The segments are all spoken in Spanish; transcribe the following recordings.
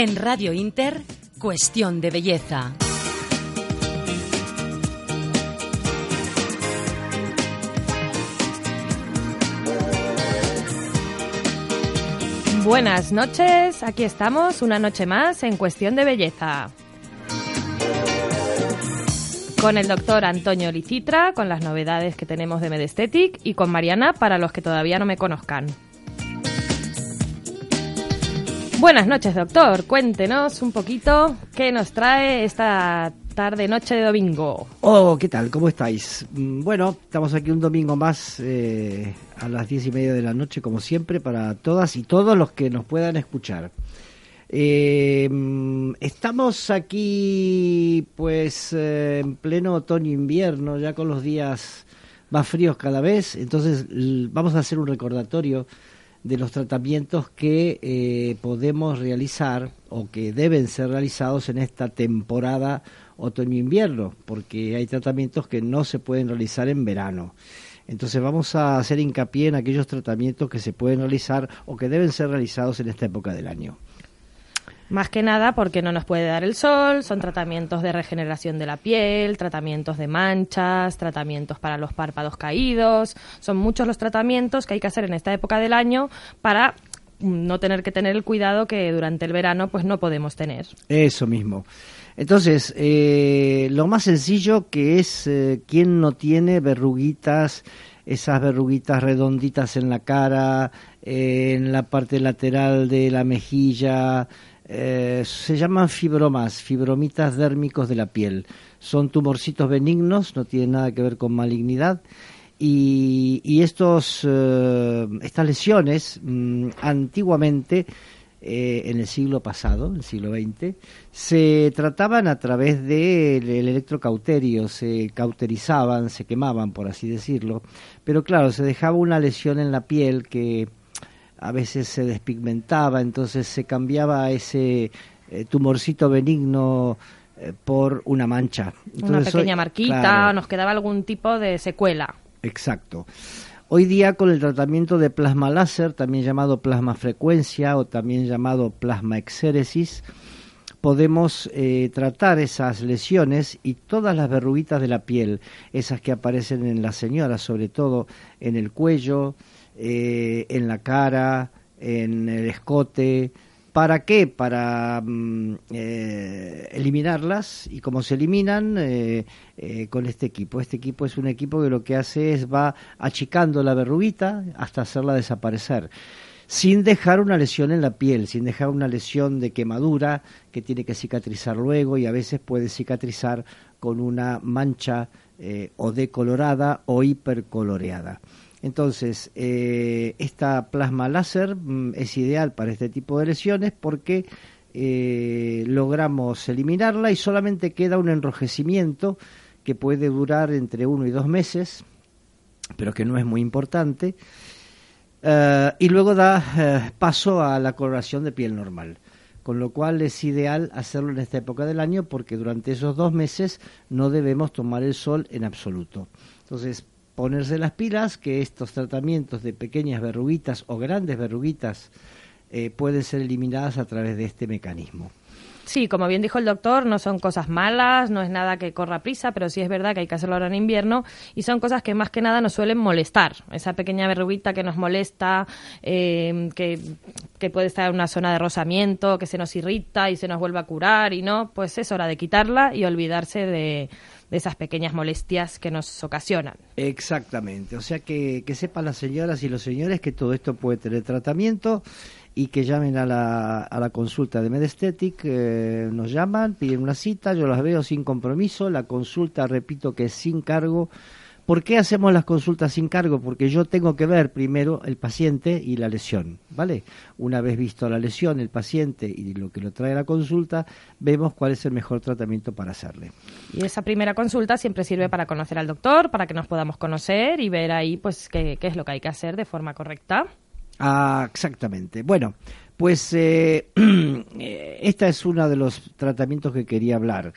En Radio Inter, Cuestión de Belleza. Buenas noches, aquí estamos una noche más en Cuestión de Belleza. Con el doctor Antonio Licitra, con las novedades que tenemos de Medestetic y con Mariana para los que todavía no me conozcan. Buenas noches, doctor. Cuéntenos un poquito qué nos trae esta tarde, noche de domingo. Oh, ¿qué tal? ¿Cómo estáis? Mm, Bueno, estamos aquí un domingo más eh, a las diez y media de la noche, como siempre, para todas y todos los que nos puedan escuchar. Eh, mm, estamos aquí, pues, eh, en pleno otoño-invierno, ya con los días más fríos cada vez. Entonces, vamos a hacer un recordatorio de los tratamientos que eh, podemos realizar o que deben ser realizados en esta temporada otoño-invierno, porque hay tratamientos que no se pueden realizar en verano. Entonces vamos a hacer hincapié en aquellos tratamientos que se pueden realizar o que deben ser realizados en esta época del año. Más que nada porque no nos puede dar el sol, son tratamientos de regeneración de la piel, tratamientos de manchas, tratamientos para los párpados caídos, son muchos los tratamientos que hay que hacer en esta época del año para no tener que tener el cuidado que durante el verano pues no podemos tener. Eso mismo. Entonces, eh, lo más sencillo que es eh, quien no tiene verruguitas, esas verruguitas redonditas en la cara, eh, en la parte lateral de la mejilla, eh, se llaman fibromas, fibromitas dérmicos de la piel. Son tumorcitos benignos, no tienen nada que ver con malignidad. Y, estos, eh, estas lesiones, mm, antiguamente, eh, en el siglo pasado, el siglo XX, se trataban a través del electrocauterio, se cauterizaban, se quemaban, por así decirlo, pero claro, se dejaba una lesión en la piel que a veces se despigmentaba, entonces se cambiaba ese eh, tumorcito benigno eh, por una mancha. Una pequeña hoy- marquita, claro. nos quedaba algún tipo de secuela. Exacto. Hoy día con el tratamiento de plasma láser, también llamado plasma frecuencia o también llamado plasma exéresis, podemos eh, tratar esas lesiones y todas las verruguitas de la piel, esas que aparecen en las señoras, sobre todo en el cuello, eh, en la cara, en el escote. ¿Para qué? Para mm, eh, eliminarlas y como se eliminan eh, con este equipo. Este equipo es un equipo que lo que hace es va achicando la verruguita hasta hacerla desaparecer sin dejar una lesión en la piel, sin dejar una lesión de quemadura que tiene que cicatrizar luego y a veces puede cicatrizar con una mancha o decolorada o hipercoloreada. Entonces, eh, esta plasma láser mm, es ideal para este tipo de lesiones porque eh, logramos eliminarla y solamente queda un enrojecimiento que puede durar entre uno y dos meses, pero que no es muy importante. Eh, y luego da paso a la coloración de piel normal. Con lo cual es ideal hacerlo en esta época del año porque durante esos dos meses no debemos tomar el sol en absoluto. Entonces, ponerse las pilas que estos tratamientos de pequeñas verruguitas o grandes verruguitas eh, pueden ser eliminadas a través de este mecanismo. Sí, como bien dijo el doctor, no son cosas malas, no es nada que corra prisa, pero sí es verdad que hay que hacerlo ahora en invierno y son cosas que más que nada nos suelen molestar. Esa pequeña verruguita que nos molesta, eh, que, puede estar en una zona de rozamiento, que se nos irrita y se nos vuelve a curar y no, pues es hora de quitarla y olvidarse de, de esas pequeñas molestias que nos ocasionan. Exactamente, o sea que, que sepan las señoras y los señores que todo esto puede tener tratamiento y que llamen a la, a la consulta de Medestetic, eh, nos llaman, piden una cita, yo las veo sin compromiso, la consulta, repito, que es sin cargo. ¿Por qué hacemos las consultas sin cargo? Porque yo tengo que ver primero el paciente y la lesión, ¿vale? Una vez visto la lesión, el paciente y lo que lo trae la consulta, vemos cuál es el mejor tratamiento para hacerle. Y esa primera consulta siempre sirve para conocer al doctor, para que nos podamos conocer y ver ahí pues qué, qué es lo que hay que hacer de forma correcta. Ah, exactamente. Bueno, pues eh, eh, esta es uno de los tratamientos que quería hablar.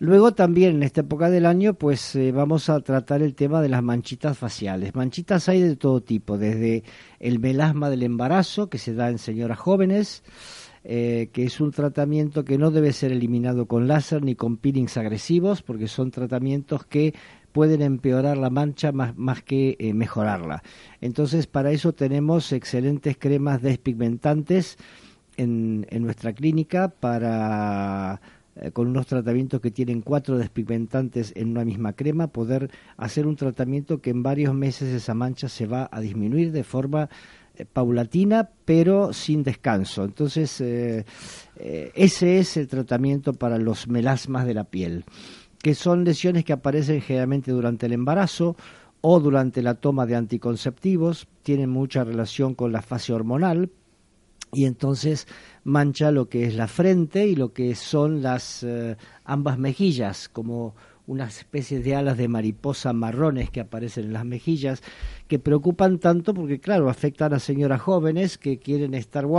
Luego también en esta época del año pues eh, vamos a tratar el tema de las manchitas faciales. Manchitas hay de todo tipo, desde el melasma del embarazo que se da en señoras jóvenes, eh, que es un tratamiento que no debe ser eliminado con láser ni con peelings agresivos, porque son tratamientos que pueden empeorar la mancha más, más que eh, mejorarla. Entonces, para eso tenemos excelentes cremas despigmentantes en, en nuestra clínica para eh, con unos tratamientos que tienen cuatro despigmentantes en una misma crema, poder hacer un tratamiento que en varios meses esa mancha se va a disminuir de forma eh, paulatina pero sin descanso. Entonces, ese es el tratamiento para los melasmas de la piel, que son lesiones que aparecen generalmente durante el embarazo o durante la toma de anticonceptivos, tienen mucha relación con la fase hormonal, y entonces mancha lo que es la frente y lo que son las eh, ambas mejillas, como unas especies de alas de mariposa marrones que aparecen en las mejillas, que preocupan tanto porque, claro, afectan a señoras jóvenes que quieren estar guapas